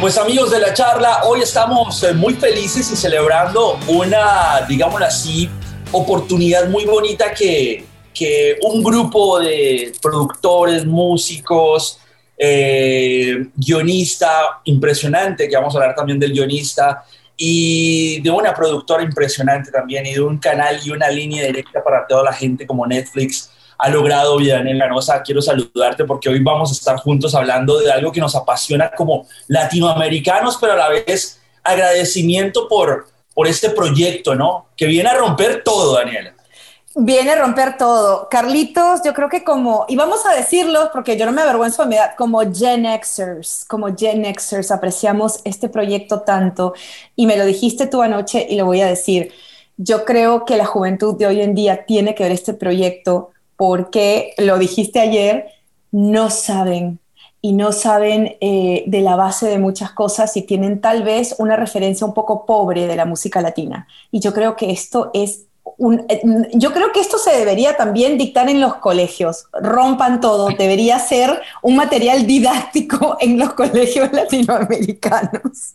Pues amigos de la charla, hoy estamos eh, muy felices y celebrando una, digámoslo así, oportunidad muy bonita que, que un grupo de productores, músicos, eh, guionista impresionante, que vamos a hablar también del guionista, y de una productora impresionante también, y de un canal y una línea directa para toda la gente como Netflix ha logrado Villanel Ganosa. Quiero saludarte porque hoy vamos a estar juntos hablando de algo que nos apasiona como latinoamericanos, pero a la vez agradecimiento por, por este proyecto, ¿no? Que viene a romper todo, Daniela. Viene a romper todo. Carlitos, yo creo que como, y vamos a decirlo porque yo no me avergüenzo de mi edad, como Gen Xers, como Gen Xers apreciamos este proyecto tanto y me lo dijiste tú anoche y lo voy a decir. Yo creo que la juventud de hoy en día tiene que ver este proyecto porque, lo dijiste ayer, no saben y no saben eh, de la base de muchas cosas y tienen tal vez una referencia un poco pobre de la música latina. Y yo creo que esto es un, eh, yo creo que esto se debería también dictar en los colegios. Rompan todo, debería ser un material didáctico en los colegios latinoamericanos.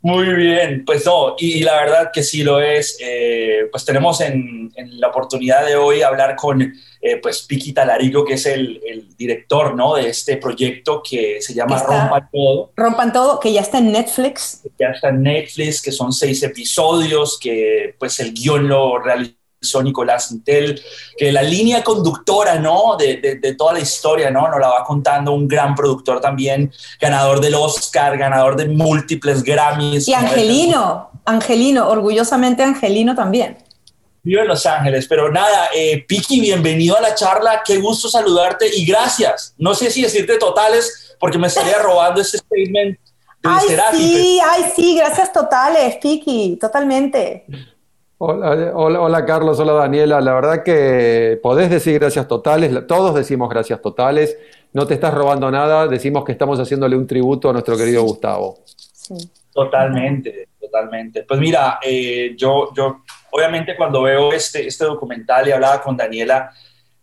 Muy bien, pues no, y, la verdad que sí lo es. Eh, pues tenemos en, la oportunidad de hoy hablar con eh, pues Piki Talarico, que es el, director ¿no? de este proyecto que se llama Rompan Todo. Rompan Todo, que ya está en Netflix. Ya está en Netflix, que son seis episodios, que pues el guion lo realizó son Nicolás Intel, que la línea conductora, ¿no? De, de, toda la historia, ¿no? Nos la va contando un gran productor también, ganador del Oscar, ganador de múltiples Grammys. Y Angelino, Angelino, orgullosamente Angelino también. Vivo en Los Ángeles, pero nada, eh, Piki, bienvenido a la charla, qué gusto saludarte y gracias. No sé si decirte totales, porque me estaría robando ese statement. De ay, sí, ay, sí, gracias totales, Piki, totalmente. Hola, hola, Carlos, hola Daniela. La verdad que podés decir gracias totales, todos decimos gracias totales, no te estás robando nada, decimos que estamos haciéndole un tributo a nuestro querido Gustavo. Totalmente, totalmente. Pues mira, eh, yo, yo obviamente cuando veo este, este documental y hablaba con Daniela,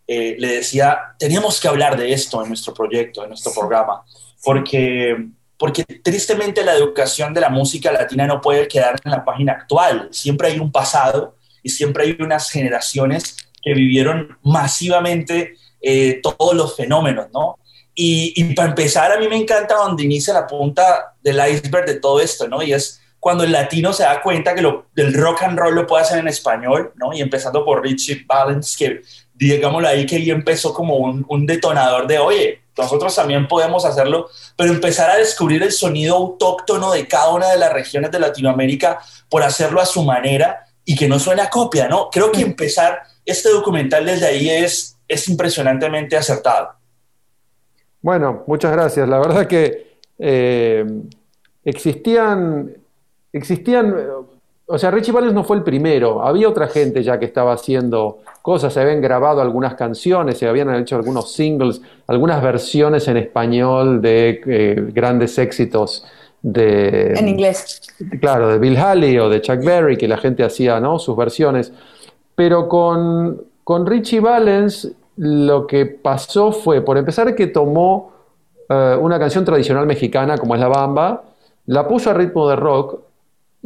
eh, le decía, teníamos que hablar de esto en nuestro proyecto, en nuestro programa, porque porque tristemente la educación de la música latina no puede quedar en la página actual. Siempre hay un pasado y siempre hay unas generaciones que vivieron masivamente eh, todos los fenómenos, ¿no? Y, para empezar, a mí me encanta donde inicia la punta del iceberg de todo esto, ¿no? Y es cuando el latino se da cuenta que el rock and roll lo puede hacer en español, ¿no? Y empezando por Richie Valens, que digámoslo ahí, que ahí empezó como un detonador de, oye, nosotros también podemos hacerlo, pero empezar a descubrir el sonido autóctono de cada una de las regiones de Latinoamérica por hacerlo a su manera y que no suene a copia, ¿no? Creo que empezar este documental desde ahí es, es impresionantemente acertado. Bueno, muchas gracias. La verdad que eh, existían, existían o sea, Richie Valens no fue el primero, había otra gente ya que estaba haciendo cosas, se habían grabado algunas canciones, se habían hecho algunos singles, algunas versiones en español de eh, grandes éxitos de... En inglés. Claro, de Bill Haley o de Chuck Berry, que la gente hacía ¿no? sus versiones. Pero con, con Richie Valens lo que pasó fue, por empezar, que tomó eh, una canción tradicional mexicana como es la bamba, la puso a ritmo de rock,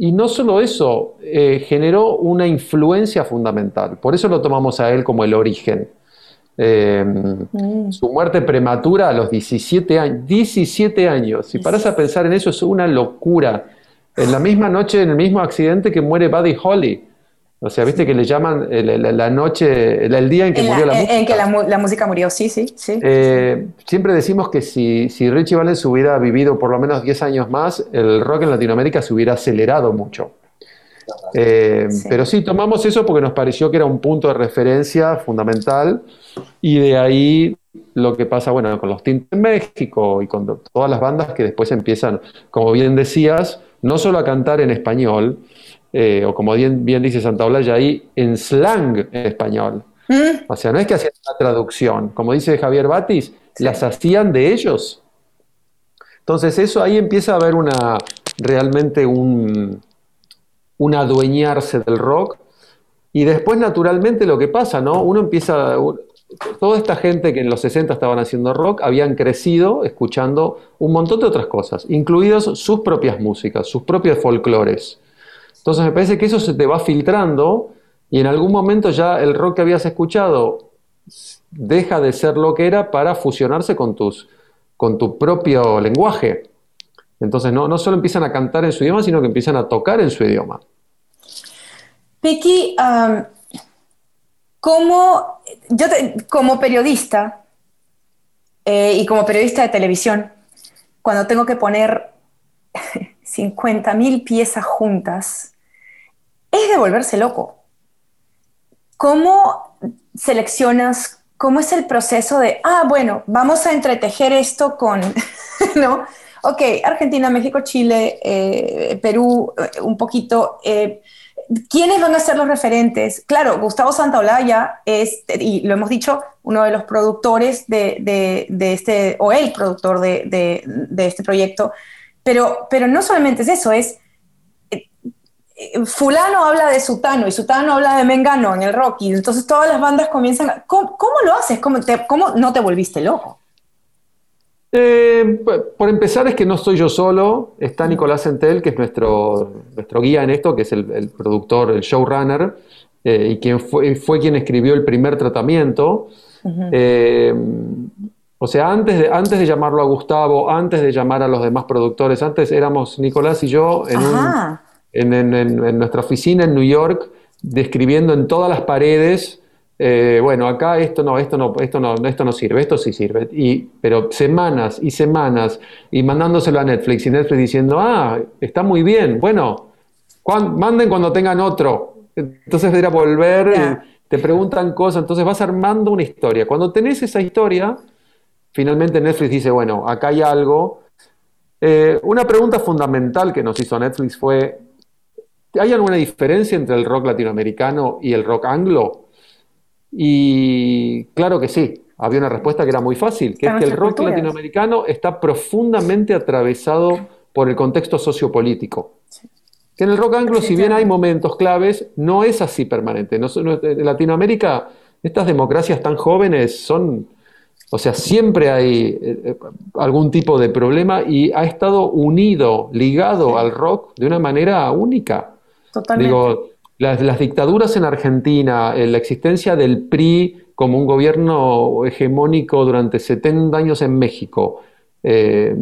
y no solo eso, eh, generó una influencia fundamental. Por eso lo tomamos a él como el origen. Eh, mm. Su muerte prematura a los 17 años. 17 años. Si paras a pensar en eso, es una locura. En la misma noche, en el mismo accidente que muere Buddy Holly. O sea, viste que le llaman eh, la, noche, el día en que murió la, música. En que la, música murió, sí, sí, sí. Eh, siempre decimos que si, si Richie Valens hubiera vivido por lo menos 10 años más, el rock en Latinoamérica se hubiera acelerado mucho. Eh, pero sí, tomamos eso porque nos pareció que era un punto de referencia fundamental y de ahí lo que pasa, bueno, con los Tintes en México y con todas las bandas que después empiezan, como bien decías, no solo a cantar en español, eh, o como bien, bien dice Santa Olaya ahí, en slang español. Mm. O sea, no es que hacían una traducción, como dice Javier Batis, las hacían de ellos. Entonces eso ahí empieza a haber una, realmente un, un adueñarse del rock. Y después, naturalmente, lo que pasa, ¿no? Uno empieza, toda esta gente que en los 60 estaban haciendo rock habían crecido escuchando un montón de otras cosas, incluidas sus propias músicas, sus propios folclores. Entonces me parece que eso se te va filtrando y en algún momento ya el rock que habías escuchado deja de ser lo que era para fusionarse con, tus, con tu propio lenguaje. Entonces no, no solo empiezan a cantar en su idioma, sino que empiezan a tocar en su idioma. Vicky, como, yo como periodista eh, y como periodista de televisión, cuando tengo que poner 50 mil piezas juntas, es de volverse loco. ¿Cómo seleccionas? ¿Cómo es el proceso de, ah, bueno, vamos a entretejer esto con, ¿no? Ok, Argentina, México, Chile, eh, Perú, eh, un poquito. ¿Quiénes van a ser los referentes? Claro, Gustavo Santaolalla es, y lo hemos dicho, uno de los productores de, este, o el productor de, este proyecto, pero, pero no solamente es eso, es eh, fulano habla de Sutano y Sutano habla de Mengano en el rock y entonces todas las bandas comienzan, ¿cómo, lo haces? ¿Cómo, ¿Cómo no te volviste loco? Eh, por empezar es que no soy yo solo, está Nicolás Entel, que es nuestro, nuestro guía en esto, que es el, productor, el showrunner, eh, y quien fue, fue, quien escribió el primer tratamiento. Eh, o sea, antes de, antes de llamarlo a Gustavo, antes de llamar a los demás productores, antes éramos Nicolás y yo en, en nuestra oficina en New York, describiendo en todas las paredes eh, bueno, acá esto no, esto no, esto no, esto no sirve, esto sí sirve. Y, pero semanas y semanas y mandándoselo a Netflix y Netflix diciendo, ah, está muy bien, bueno, manden cuando tengan otro. Entonces era volver, te preguntan cosas, entonces vas armando una historia. Cuando tenés esa historia, finalmente Netflix dice, bueno, acá hay algo. Eh, una pregunta fundamental que nos hizo Netflix fue, ¿hay alguna diferencia entre el rock latinoamericano y el rock anglo? Y claro que sí, había una respuesta que era muy fácil, que es que el rock latinoamericano está profundamente atravesado por el contexto sociopolítico. Que en el rock anglo, si bien hay momentos claves, no es así permanente. en Latinoamérica, estas democracias tan jóvenes son, o sea, siempre hay eh, eh, algún tipo de problema y ha estado unido, ligado al rock de una manera única. Totalmente. Las, dictaduras en Argentina, eh, la existencia del PRI como un gobierno hegemónico durante 70 años en México, eh,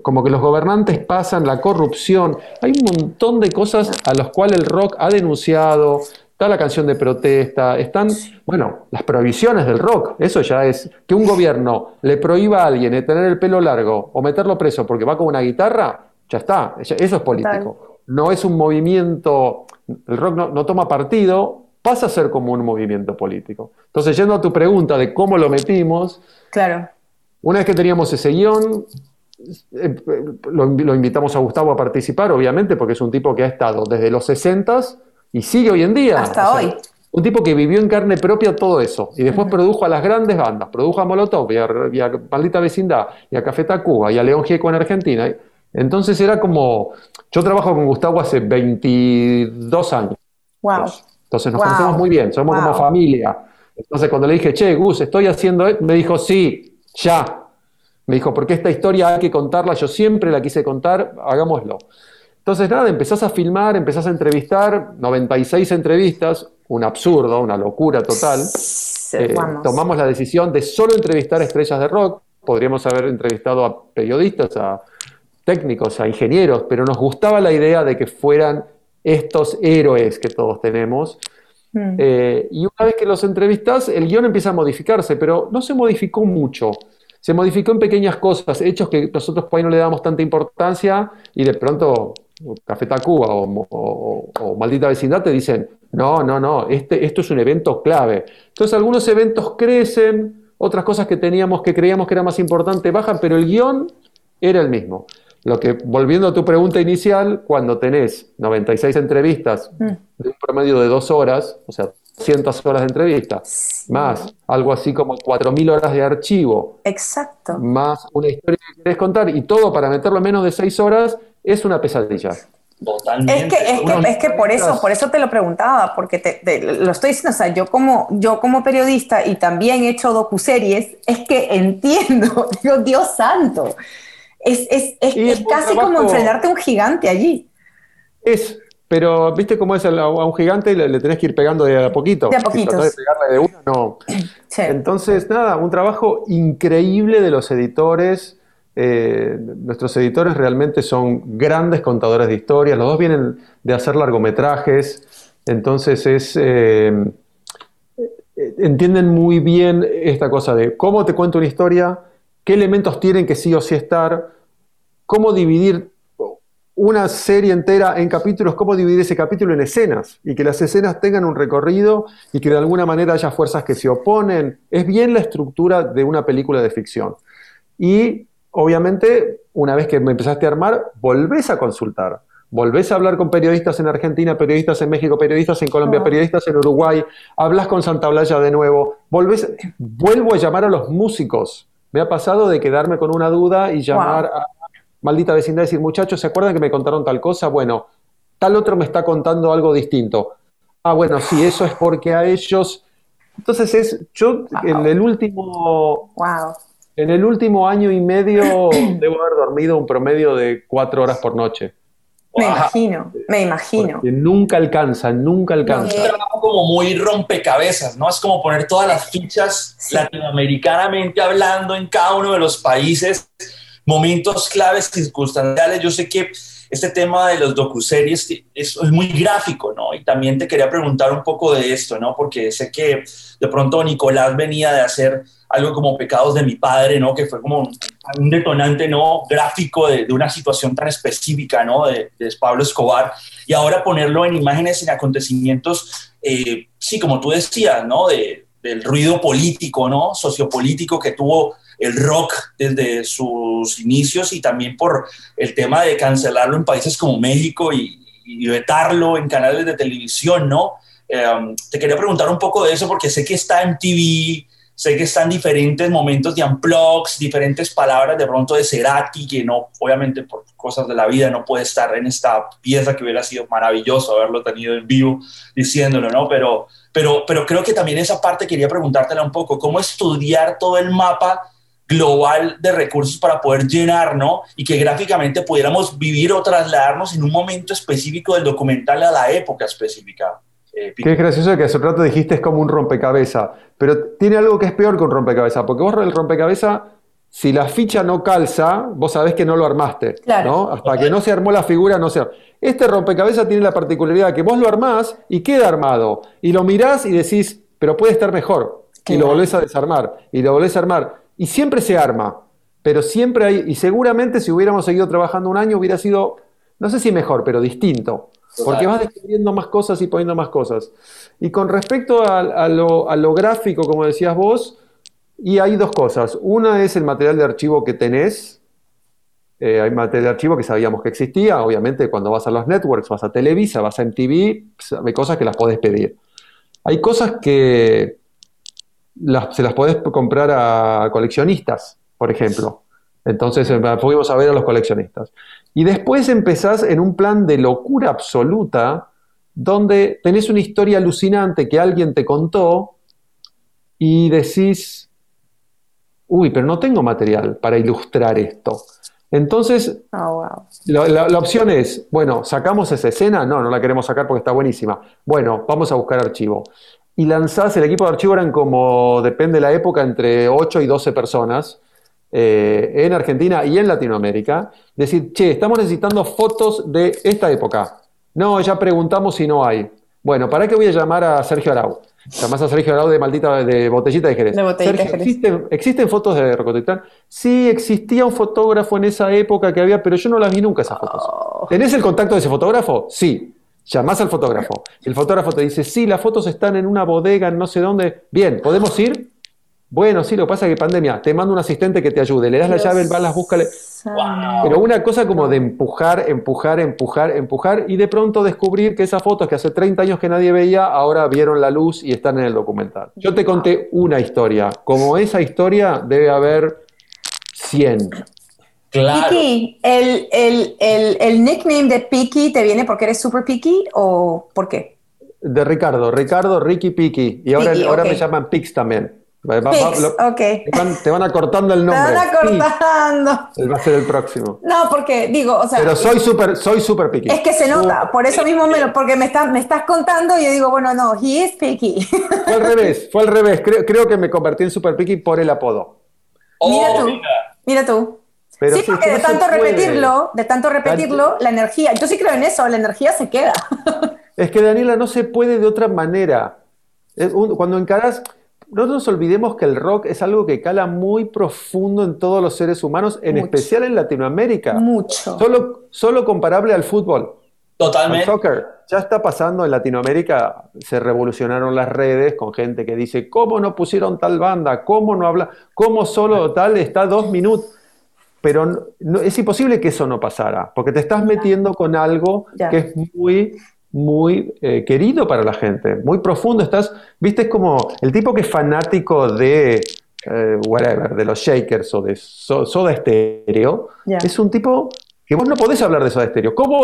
como que los gobernantes pasan, la corrupción, hay un montón de cosas a las cuales el rock ha denunciado, está la canción de protesta, están, bueno, las prohibiciones del rock, eso ya es, que un gobierno le prohíba a alguien de tener el pelo largo o meterlo preso porque va con una guitarra, ya está, eso es político. No es un movimiento el rock no, toma partido, pasa a ser como un movimiento político. Entonces, yendo a tu pregunta de cómo lo metimos, claro. una vez que teníamos ese guion, eh, lo, invitamos a Gustavo a participar, obviamente, porque es un tipo que ha estado desde los 60 y sigue hoy en día. Hasta hoy. Un tipo que vivió en carne propia todo eso y después produjo a las grandes bandas, produjo a Molotov y a, Maldita Vecindad y a Café Tacuba y a León Gieco en Argentina. Entonces era como, yo trabajo con Gustavo hace 22 años. Wow. Entonces nos conocemos muy bien, somos como familia. Entonces cuando le dije, che, Gus, estoy haciendo, me dijo, sí, ya. Me dijo, porque esta historia hay que contarla, yo siempre la quise contar, hagámoslo. Entonces nada, empezás a filmar, empezás a entrevistar, 96 entrevistas, un absurdo, una locura total. Eh, tomamos la decisión de solo entrevistar estrellas de rock, podríamos haber entrevistado a periodistas, a técnicos, a ingenieros, pero nos gustaba la idea de que fueran estos héroes que todos tenemos. Mm. Eh, y una vez que los entrevistas, el guion empieza a modificarse, pero no se modificó mucho. Se modificó en pequeñas cosas, hechos que nosotros por ahí no le damos tanta importancia y de pronto Café Tacuba o, o, Maldita Vecindad te dicen, no, no, no, este, esto es un evento clave. Entonces algunos eventos crecen, otras cosas que teníamos que creíamos que era más importante bajan, pero el guion era el mismo. Lo que, volviendo a tu pregunta inicial, cuando tenés 96 entrevistas mm. de un promedio de dos horas, o sea, 200 horas de entrevista, más algo así como 4.000 horas de archivo. Exacto. Más una historia que querés contar y todo para meterlo en menos de 6 horas, es una pesadilla. Totalmente. Es que, es que, es que por eso, por eso te lo preguntaba, porque te, lo estoy diciendo, o sea, yo como, yo como periodista y también he hecho docuseries, es que entiendo, digo, Dios santo, es, es, es, es casi como enfrentarte a un gigante allí. Es, pero viste cómo es a un gigante le, le tenés que ir pegando de a poquito. De a. Si de pegarle de uno, no. Sí. Entonces, nada, un trabajo increíble de los editores. Eh, nuestros editores realmente son grandes contadores de historias. Los dos vienen de hacer largometrajes. Entonces es. Eh, entienden muy bien esta cosa de cómo te cuento una historia, qué elementos tienen que sí o sí estar, cómo dividir una serie entera en capítulos, cómo dividir ese capítulo en escenas y que las escenas tengan un recorrido y que de alguna manera haya fuerzas que se oponen. Es bien la estructura de una película de ficción. Y obviamente, una vez que me empezaste a armar, volvés a consultar. Volvés a hablar con periodistas en Argentina, periodistas en México, periodistas en Colombia, Oh. periodistas en Uruguay, hablas con Santa Blaya de nuevo, volvés, vuelvo a llamar a los músicos. Me ha pasado de quedarme con una duda y llamar a maldita vecindad y decir, muchachos, ¿se acuerdan que me contaron tal cosa? Bueno, tal otro me está contando algo distinto. Ah, bueno, sí, eso es porque a ellos... Entonces es, yo en el último, Wow. En el último año y medio debo haber dormido un promedio de cuatro horas por noche. Me Wow. imagino, me imagino. Que nunca alcanza, nunca Es alcanza. un trabajo como muy rompecabezas, ¿no? Es como poner todas las fichas Sí. latinoamericanamente hablando en cada uno de los países, momentos claves, circunstanciales. Yo sé que este tema de los docuseries es, es muy gráfico, ¿no? Y también te quería preguntar un poco de esto, ¿no? Porque sé que de pronto Nicolás venía de hacer algo como Pecados de mi padre, ¿no? Que fue como un, detonante, ¿no? Gráfico de, de, una situación tan específica, ¿no? De, de, Pablo Escobar. Y ahora ponerlo en imágenes, en acontecimientos, eh, sí, como tú decías, ¿no? De, del ruido político, ¿no? Sociopolítico que tuvo el rock desde sus inicios y también por el tema de cancelarlo en países como México y, y vetarlo en canales de televisión, ¿no? Eh, te quería preguntar un poco de eso porque sé que está en TV, sé que están diferentes momentos de unplugs, diferentes palabras de pronto de Cerati, que no, obviamente por cosas de la vida no puede estar en esta pieza que hubiera sido maravilloso haberlo tenido en vivo diciéndolo, ¿no? Pero, pero, pero creo que también esa parte quería preguntártela un poco, ¿cómo estudiar todo el mapa global de recursos para poder llenar, ¿no? Y que gráficamente pudiéramos vivir o trasladarnos en un momento específico del documental a la época específica. Eh, Qué gracioso que hace rato dijiste es como un rompecabezas, pero tiene algo que es peor que un rompecabezas, porque vos el rompecabezas, si la ficha no calza, vos sabés que no lo armaste, claro. ¿no? Hasta que no se armó la figura, no se armó. Este rompecabezas tiene la particularidad que vos lo armás y queda armado, y lo mirás y decís, pero puede estar mejor, y lo volvés a desarmar, y lo volvés a armar, y siempre se arma, pero siempre hay, y seguramente si hubiéramos seguido trabajando un año hubiera sido, no sé si mejor, pero distinto. Porque vas descubriendo más cosas y poniendo más cosas. Y con respecto a, a, lo, a, lo, gráfico, como decías vos, y hay dos cosas. Una es el material de archivo que tenés. Eh, hay material de archivo que sabíamos que existía. Obviamente, cuando vas a los networks, vas a Televisa, vas a MTV, pues, hay cosas que las podés pedir. Hay cosas que las, se las podés comprar a coleccionistas, por ejemplo. Entonces fuimos a ver a los coleccionistas. Y después empezás en un plan de locura absoluta, donde tenés una historia alucinante que alguien te contó y decís, uy, pero no tengo material para ilustrar esto. Entonces, oh, wow. la, la, la, opción es, bueno, ¿sacamos esa escena? No, no la queremos sacar porque está buenísima. Bueno, vamos a buscar archivo. Y lanzás, el equipo de archivo eran como, depende de la época, entre 8 y 12 personas eh, en Argentina y en Latinoamérica, decir, che, estamos necesitando fotos de esta época. No, ya preguntamos si no hay. Bueno, ¿para qué voy a llamar a Sergio Arau? Llamás a Sergio Arau de maldita de botellita de Jerez. De botellita Sergio, de Jerez. ¿existen, ¿existen, fotos de Rocotitlán? Sí, existía un fotógrafo en esa época que había, pero yo no las vi nunca esas fotos. Oh. ¿Tenés el contacto de ese fotógrafo? Sí. Llamás al fotógrafo. El fotógrafo te dice, sí, las fotos están en una bodega, en no sé dónde. Bien, ¿podemos ir? Bueno, sí, lo que pasa es que pandemia, te mando un asistente que te ayude, le das Dios la llave, vas, las búscale. Wow. Pero una cosa como de empujar, empujar, empujar, empujar, y de pronto descubrir que esas fotos que hace 30 años que nadie veía, ahora vieron la luz y están en el documental. Yo te conté una historia. Como esa historia, debe haber 100. Claro. Piki, ¿el, el, el, el nickname de Piki te viene porque eres super Piki o por qué? De Ricardo, Ricardo, Ricky, Piki. Y ahora, Piki, ahora ok. me llaman Pix también. Va- va- Pix, lo- ok. te, van, te van acortando el Te nombre. van acortando. Pix, va a ser el próximo. No, porque digo, o sea, Pero soy súper soy super Piki. es que se nota, por eso mismo me lo, porque me estás, me estás contando y yo digo, bueno, no, he is Piki. Fue al revés, fue al revés. Creo, creo que me convertí en super Piki por el apodo. Oh, Mira tú. mira. Mira tú. Pero sí, sí, porque es que de tanto puede. repetirlo, de tanto repetirlo, la energía, yo sí creo en eso, la energía se queda. Es que Daniela no se puede de otra manera. Es un- Cuando encarás, no nos olvidemos que el rock es algo que cala muy profundo en todos los seres humanos, en Mucho. especial en Latinoamérica. Mucho. Solo, solo comparable al fútbol, al Totalmente. soccer. Ya está pasando en Latinoamérica, se revolucionaron las redes con gente que dice, ¿cómo no pusieron tal banda? ¿Cómo no habla? ¿Cómo solo tal está dos minutos? Pero no- no- es imposible que eso no pasara, porque te estás metiendo con algo Ya. que es muy, muy eh, querido para la gente, muy profundo. Estás, viste, es como el tipo que es fanático de, eh, whatever, de los Shakers o de So- Soda Stereo, Ya. es un tipo que vos no podés hablar de Soda Stereo. ¿Cómo?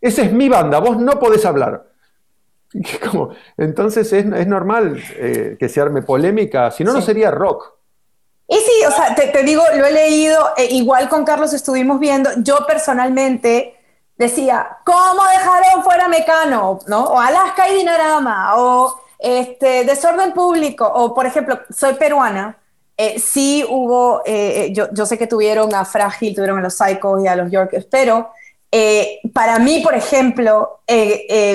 Esa es mi banda, vos no podés hablar. Como- entonces es, es normal eh, que se arme polémica, si no, no sería rock. Y sí, o sea, te, te digo, lo he leído, eh, igual con Carlos estuvimos viendo, yo personalmente decía, ¿cómo dejaron fuera Mecano? ¿No? O Alaska y Dinarama, o este, Desorden Público, o por ejemplo, soy peruana, eh, sí hubo, eh, eh, yo, yo sé que tuvieron a Frágil, tuvieron a los Psychos y a los Yorkers, pero eh, para mí, por ejemplo,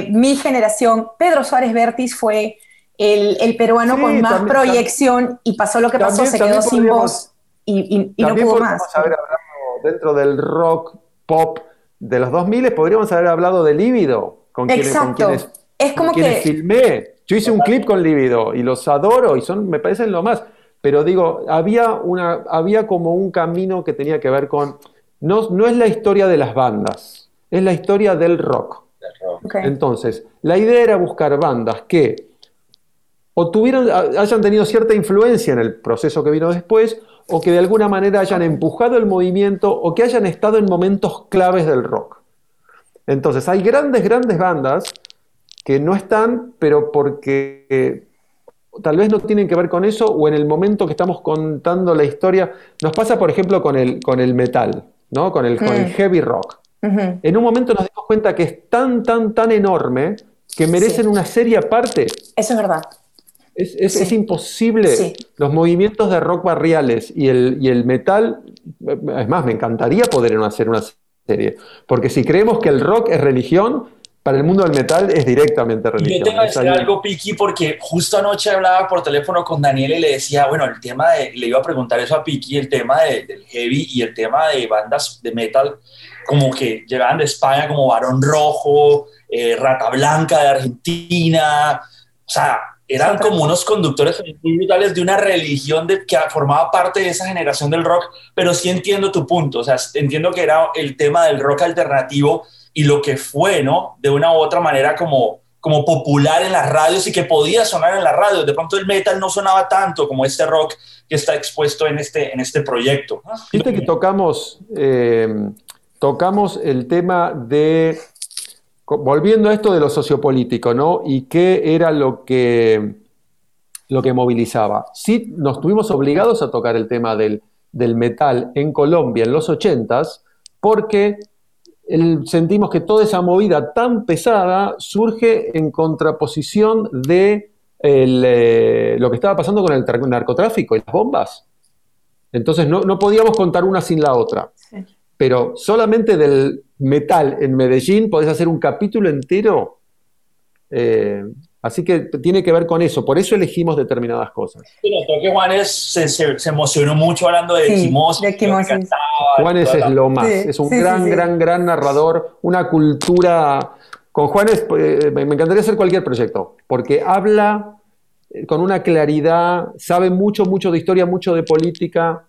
mi generación, Pedro Suárez Vértiz fue el, el peruano Sí, con más también- proyección y pasó lo que pasó, También- se quedó sin voz y, y- y no También pudo podríamos más. haber hablado dentro del rock pop de los 2000, podríamos haber hablado de Líbido, con quienes, con Exacto. quienes, Es como quienes que- filmé. Yo hice un clip con Líbido y los adoro y son, me parecen lo más. Pero digo, había, una, había como un camino que tenía que ver con. No, no es la historia de las bandas, es la historia del rock. Entonces, la idea era buscar bandas que o tuvieron, hayan tenido cierta influencia en el proceso que vino después, o que de alguna manera hayan empujado el movimiento, o que hayan estado en momentos claves del rock. Entonces, hay grandes, grandes bandas que no están, pero porque eh, tal vez no tienen que ver con eso, o en el momento que estamos contando la historia. Nos pasa, por ejemplo, con el, con el metal, ¿no? con, el, con el Mm. heavy rock en un momento nos dimos cuenta que es tan, tan, tan enorme que merecen Sí. una serie aparte. Eso es verdad. Es, es- Sí. es imposible. Sí. Los movimientos de rock barriales y el, y el metal, es más, me encantaría poder hacer una serie. Porque si creemos que el rock es religión, para el mundo del metal es directamente Y religión. yo tengo que Es decir algo- algo, Piki, porque justo anoche hablaba por teléfono con Daniel y le decía, bueno, el tema de, le iba a preguntar eso a Piki, el tema de- del heavy y el tema de bandas de metal, como que llegaban de España como Barón Rojo, eh, Rata Blanca de Argentina, o sea, eran como unos conductores muy brutales de una religión de, que formaba parte de esa generación del rock, pero sí entiendo tu punto, o sea, entiendo que era el tema del rock alternativo y lo que fue, ¿no? De una u otra manera como, como popular en las radios y que podía sonar en las radios. De pronto el metal no sonaba tanto como este rock que está expuesto en este, en este proyecto. Viste que tocamos, eh, tocamos el tema de, volviendo a esto de lo sociopolítico, ¿no? Y qué era lo que, lo que movilizaba. Sí, nos tuvimos obligados a tocar el tema del, del metal en Colombia en los ochentas, porque el- sentimos que toda esa movida tan pesada surge en contraposición de eh, lo que estaba pasando con el narcotráfico y las bombas. Entonces no, no podíamos contar una sin la otra. Sí. Pero solamente del metal en Medellín podés hacer un capítulo entero. Eh, así que tiene que ver con eso. Por eso elegimos determinadas cosas. Pero creo que Juanes se, se- se emocionó mucho hablando de Sí, Quimosis, Juanes es lo más. Sí, es un sí, gran, sí. gran, gran narrador. Una cultura. Con Juanes eh, me me encantaría hacer cualquier proyecto. Porque habla eh, con una claridad, sabe mucho, mucho de historia, mucho de política.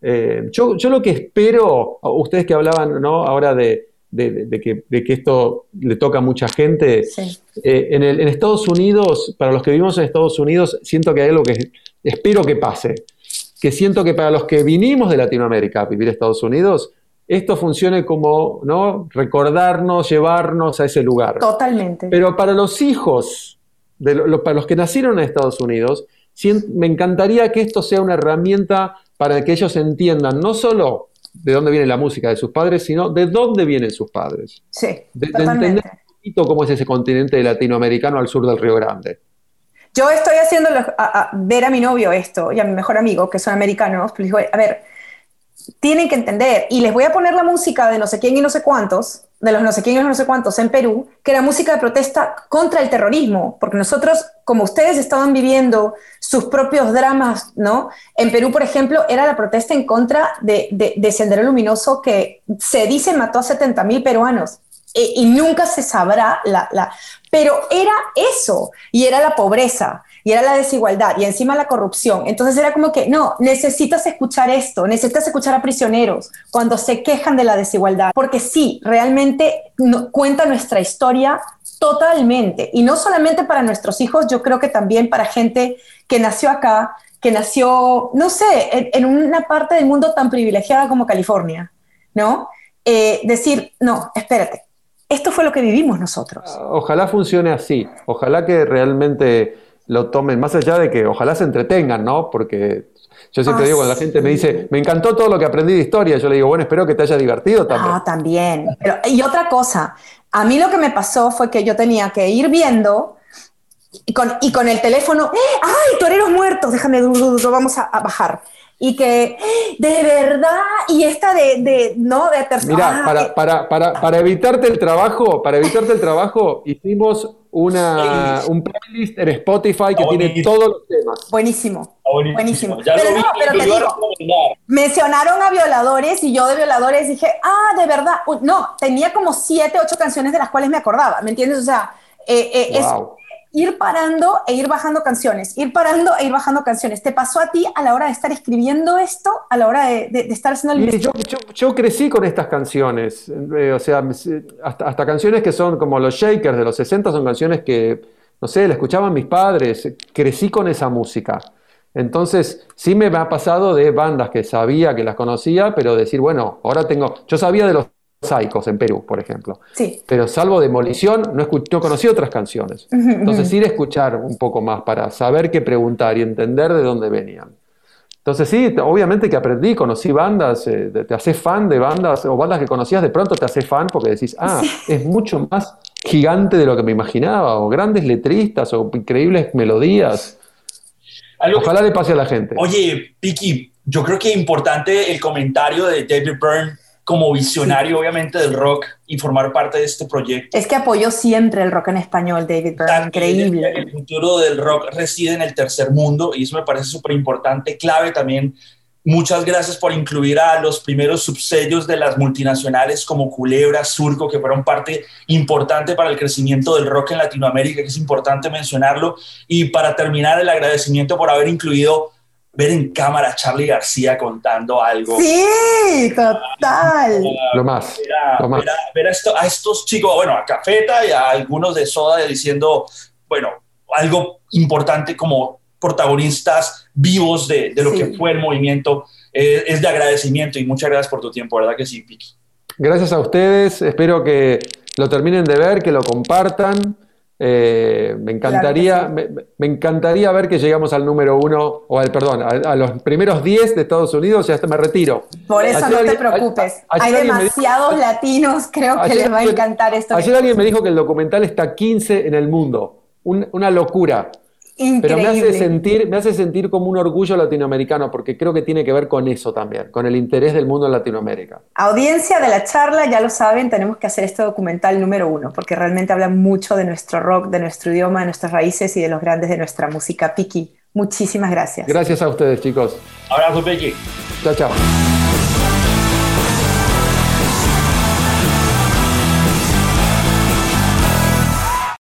Eh, yo, yo lo que espero, ustedes que hablaban ¿no? ahora de, de- que, de que esto le toca a mucha gente, Sí. eh, en, el- en Estados Unidos, para los que vivimos en Estados Unidos, siento que hay algo que espero que pase. Que siento que para los que vinimos de Latinoamérica a vivir a Estados Unidos, esto funcione como, ¿no? Recordarnos, llevarnos a ese lugar. Totalmente. Pero para los hijos, de para los que nacieron en Estados Unidos, me encantaría que esto sea una herramienta para que ellos entiendan no solo de dónde viene la música de sus padres, sino de dónde vienen sus padres. Sí, de, entender un poquito cómo es ese continente latinoamericano al sur del Río Grande. Yo estoy haciendo ver a mi novio esto y a mi mejor amigo, que son americanos, pues digo, a ver, tienen que entender, y les voy a poner la música de no sé quién y no sé cuántos, de los no sé quién y no sé cuántos en Perú, que era música de protesta contra el terrorismo, porque nosotros, como ustedes estaban viviendo sus propios dramas, ¿no? En Perú, por ejemplo, era la protesta en contra de, de, Sendero Luminoso que se dice mató a 70 mil peruanos. E, y nunca se sabrá la, la... Pero era eso, y era la pobreza, y era la desigualdad y encima la corrupción. Entonces era como que, no, necesitas escuchar esto, necesitas escuchar a prisioneros cuando se quejan de la desigualdad, porque sí, realmente cuenta nuestra historia totalmente, y no solamente para nuestros hijos, yo creo que también para gente que nació acá, que nació, no sé, en, una parte del mundo tan privilegiada como California, ¿no? Eh, decir, no, espérate, esto fue lo que vivimos nosotros. Ojalá funcione así, ojalá que realmente lo tomen, más allá de que ojalá se entretengan, ¿no? Porque yo siempre digo, cuando la gente me dice, me encantó todo lo que aprendí de historia, yo le digo, bueno, espero que te haya divertido también. Ah, también. y otra cosa, a mí lo que me pasó fue que yo tenía que ir viendo y con, y con el teléfono, ¡Eh! ¡ay, toreros muertos! Déjame, vamos a bajar y que de verdad, y esta de, de no, de tercera. Mira, para, para, para, para, evitarte el trabajo, para evitarte el trabajo, hicimos una, un playlist en Spotify que tiene todos los temas. Buenísimo. buenísimo. pero no, pero te digo, mencionaron a violadores y yo de violadores dije, ah, de verdad, no, tenía como siete, ocho canciones de las cuales me acordaba, ¿me entiendes? O sea, eh, eh, es ir parando e ir bajando canciones, ir parando e ir bajando canciones. ¿Te pasó a ti a la hora de estar escribiendo esto, a la hora de, estar haciendo el... Yo, yo, crecí con estas canciones, eh, o sea, hasta, canciones que son como los Shakers de los 60 son canciones que, no sé, la escuchaban mis padres, crecí con esa música. Entonces, sí me ha pasado de bandas que sabía que las conocía, pero decir, bueno, ahora tengo, yo sabía de los En Perú, por ejemplo. Sí. Pero salvo Demolición, no, no conocí otras canciones. Entonces, ir a escuchar un poco más para saber qué preguntar y entender de dónde venían. Entonces, sí, obviamente que aprendí, conocí bandas, eh, te haces fan de bandas o bandas que conocías, de pronto te haces fan porque decís, ah, es mucho más gigante de lo que me imaginaba, o grandes letristas, o increíbles melodías. Ojalá le pase a la gente. Oye, Piki, yo creo que es importante el comentario de David Byrne como visionario, obviamente, del rock y formar parte de este proyecto. Es que apoyó siempre el rock en español, David Byrne, increíble. El, futuro del rock reside en el tercer mundo y eso me parece súper importante, clave también. Muchas gracias por incluir a los primeros subsellos de las multinacionales como Culebra, Surco, que fueron parte importante para el crecimiento del rock en Latinoamérica, que es importante mencionarlo. Y para terminar, el agradecimiento por haber incluido ver en cámara a Charlie García contando algo. Sí, total. lo más. Ver, a, esto, a, estos chicos, bueno, a Cafeta y a algunos de Soda diciendo, bueno, algo importante como protagonistas vivos de, de lo que fue el movimiento. Eh, es de agradecimiento y muchas gracias por tu tiempo, ¿verdad que sí, Piki? Gracias a ustedes, espero que lo terminen de ver, que lo compartan. Eh, me, encantaría, me, encantaría ver que llegamos al número uno, o al, perdón, a, los primeros 10 de Estados Unidos y hasta me retiro. Por eso no te preocupes. Hay demasiados latinos, creo que les va a encantar esto. Ayer alguien me dijo que el documental está 15 en el mundo. una locura. Pero me hace, sentir, me hace sentir como un orgullo latinoamericano, porque creo que tiene que ver con eso también, con el interés del mundo en Latinoamérica. Audiencia de la charla, ya lo saben, tenemos que hacer este documental número uno, porque realmente habla mucho de nuestro rock, de nuestro idioma, de nuestras raíces y de los grandes de nuestra música. Piki, muchísimas gracias. Gracias a ustedes, chicos. Abrazo, Piki. Chao, chao.